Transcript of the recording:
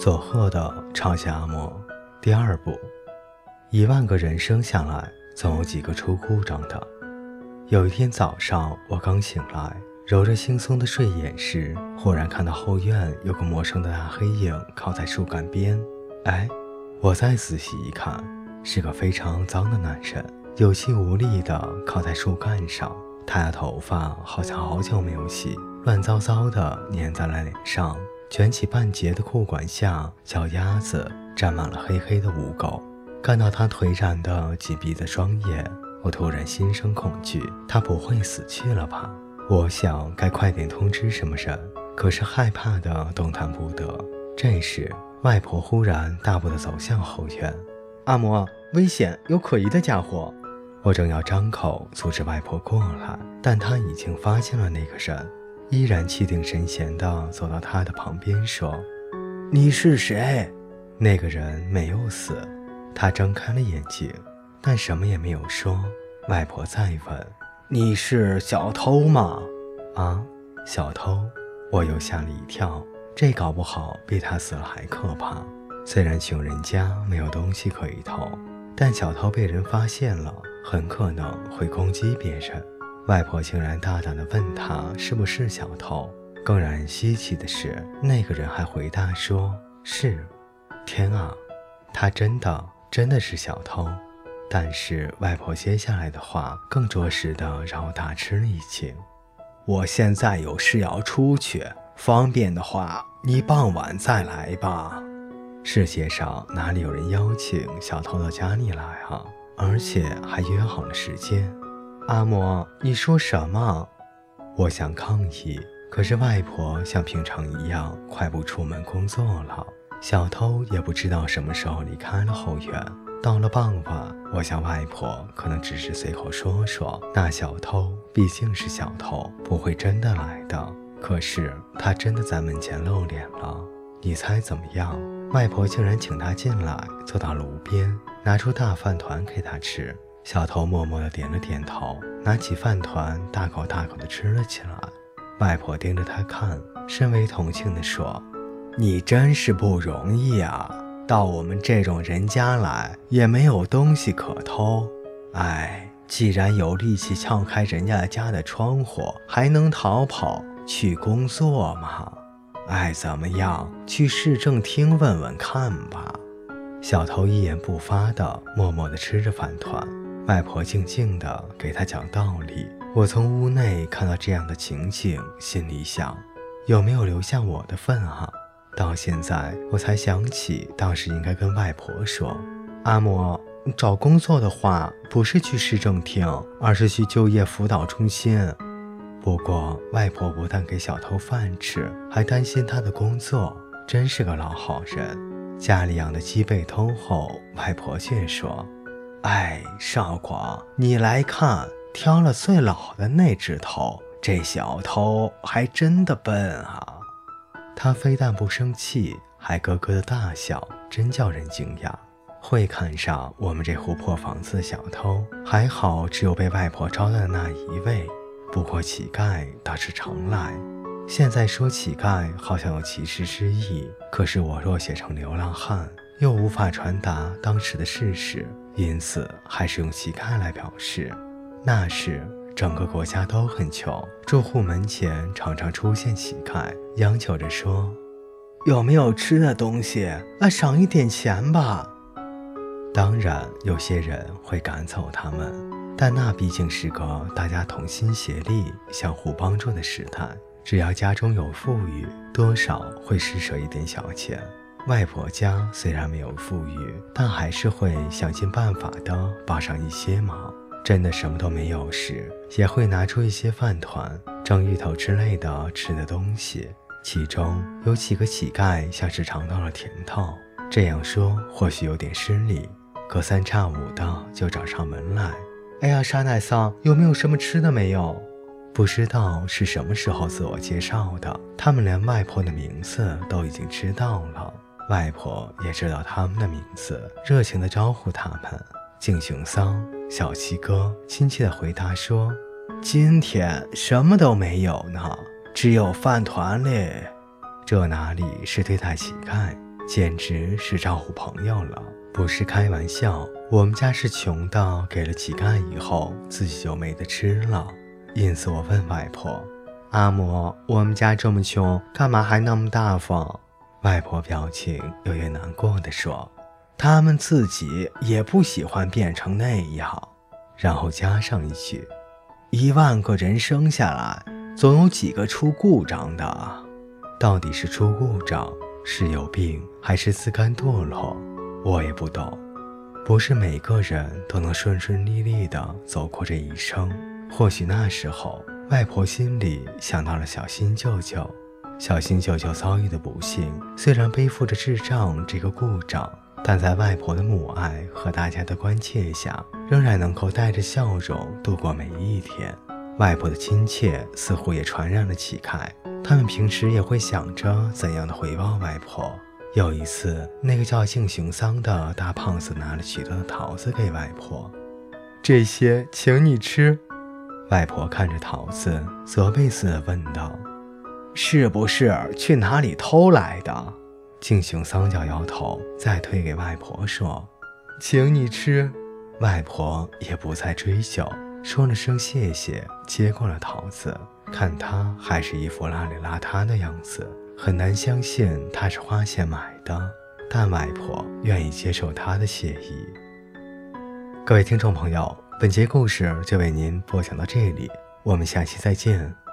佐贺的超级阿嬷第二部。一万个人生下来，总有几个出故障的。有一天早上，我刚醒来，揉着惺忪的睡眼时，忽然看到后院有个陌生的大黑影靠在树干边。哎，我再仔细一看，是个非常脏的男人，有气无力地靠在树干上，他的头发好像好久没有洗，乱糟糟的粘在了脸上。卷起半截的裤管下，脚丫子沾满了黑黑的污垢。看到他颓然的紧闭的双眼，我突然心生恐惧。他不会死去了吧？我想该快点通知什么人，可是害怕的动弹不得。这时，外婆忽然大步的走向后院。阿嬷，危险！有可疑的家伙！我正要张口阻止外婆过来，但她已经发现了那个人。依然气定神闲地走到他的旁边，说：“你是谁？”那个人没有死，他睁开了眼睛，但什么也没有说。外婆再问：“你是小偷吗？”“啊，小偷！”我又吓了一跳，这搞不好比他死了还可怕。虽然穷人家没有东西可以偷，但小偷被人发现了，很可能会攻击别人。外婆竟然大胆地问他是不是小偷。更让人稀奇的是，那个人还回答说是。天啊，他真的真的是小偷！但是外婆接下来的话更着实的让我大吃了一惊。我现在有事要出去，方便的话你傍晚再来吧。世界上哪里有人邀请小偷到家里来啊？而且还约好了时间。阿嬷，你说什么？我想抗议，可是外婆像平常一样快步出门工作了。小偷也不知道什么时候离开了后院。到了傍晚，我想外婆可能只是随口说说。那小偷毕竟是小偷，不会真的来的。可是他真的在门前露脸了。你猜怎么样？外婆竟然请他进来，坐到炉边，拿出大饭团给他吃。小偷默默地点了点头，拿起饭团，大口大口地吃了起来。外婆盯着他看，深为同情地说：“你真是不容易啊，到我们这种人家来，也没有东西可偷。哎，既然有力气撬开人家家的窗户，还能逃跑去工作吗？爱怎么样，去市政厅问问看吧。”小偷一言不发地默默地吃着饭团。外婆静静地给他讲道理。我从屋内看到这样的情景，心里想：有没有留下我的份啊？到现在我才想起，当时应该跟外婆说：“阿嬷，找工作的话，不是去市政厅，而是去就业辅导中心。”不过，外婆不但给小偷饭吃，还担心他的工作，真是个老好人。家里养的鸡被偷后，外婆却说。哎，少广，你来看，挑了最老的那只头。这小偷还真的笨啊！他非但不生气，还咯咯的大笑，真叫人惊讶。会看上我们这户破房子的小偷，还好只有被外婆招待的那一位。不过乞丐倒是常来。现在说乞丐好像有歧视之意，可是我若写成流浪汉。又无法传达当时的事实，因此还是用乞丐来表示。那时整个国家都很穷，住户门前常常出现乞丐，央求着说：“有没有吃的东西？啊，赏一点钱吧。”当然，有些人会赶走他们，但那毕竟是个大家同心协力、相互帮助的时代。只要家中有富裕，多少会施舍一点小钱。外婆家虽然没有富裕，但还是会想尽办法的帮上一些忙。真的什么都没有时，也会拿出一些饭团、蒸芋头之类的吃的东西。其中有几个乞丐像是尝到了甜头，这样说或许有点失礼，隔三差五的就找上门来。哎呀，沙奶桑，有没有什么吃的没有？不知道是什么时候自我介绍的，他们连外婆的名字都已经知道了。外婆也知道他们的名字，热情地招呼他们。敬雄桑、小七哥亲切地回答说：“今天什么都没有呢，只有饭团嘞。”这哪里是对待乞丐？简直是招呼朋友了，不是开玩笑。我们家是穷到给了乞丐以后，自己就没得吃了。因此我问外婆：“阿嬷，我们家这么穷，干嘛还那么大方？”外婆表情有些难过的说：“他们自己也不喜欢变成那样。”然后加上一句：“一万个人生下来，总有几个出故障的。到底是出故障，是有病，还是自甘堕落？我也不懂。不是每个人都能顺顺利利的走过这一生。”或许那时候，外婆心里想到了小新舅舅。小新舅舅遭遇的不幸，虽然背负着智障这个故障，但在外婆的母爱和大家的关切下，仍然能够带着笑容度过每一天。外婆的亲切似乎也传染了乞丐，他们平时也会想着怎样的回报外婆。有一次，那个叫敬雄桑的大胖子拿了许多的桃子给外婆，这些请你吃。外婆看着桃子，责备似的问道：“是不是去哪里偷来的？”静雄桑摇摇头，再推给外婆说：“请你吃。”外婆也不再追究，说了声谢谢，接过了桃子。看他还是一副邋里邋遢的样子，很难相信他是花钱买的。但外婆愿意接受他的谢意。各位听众朋友。本节故事就为您播讲到这里，我们下期再见。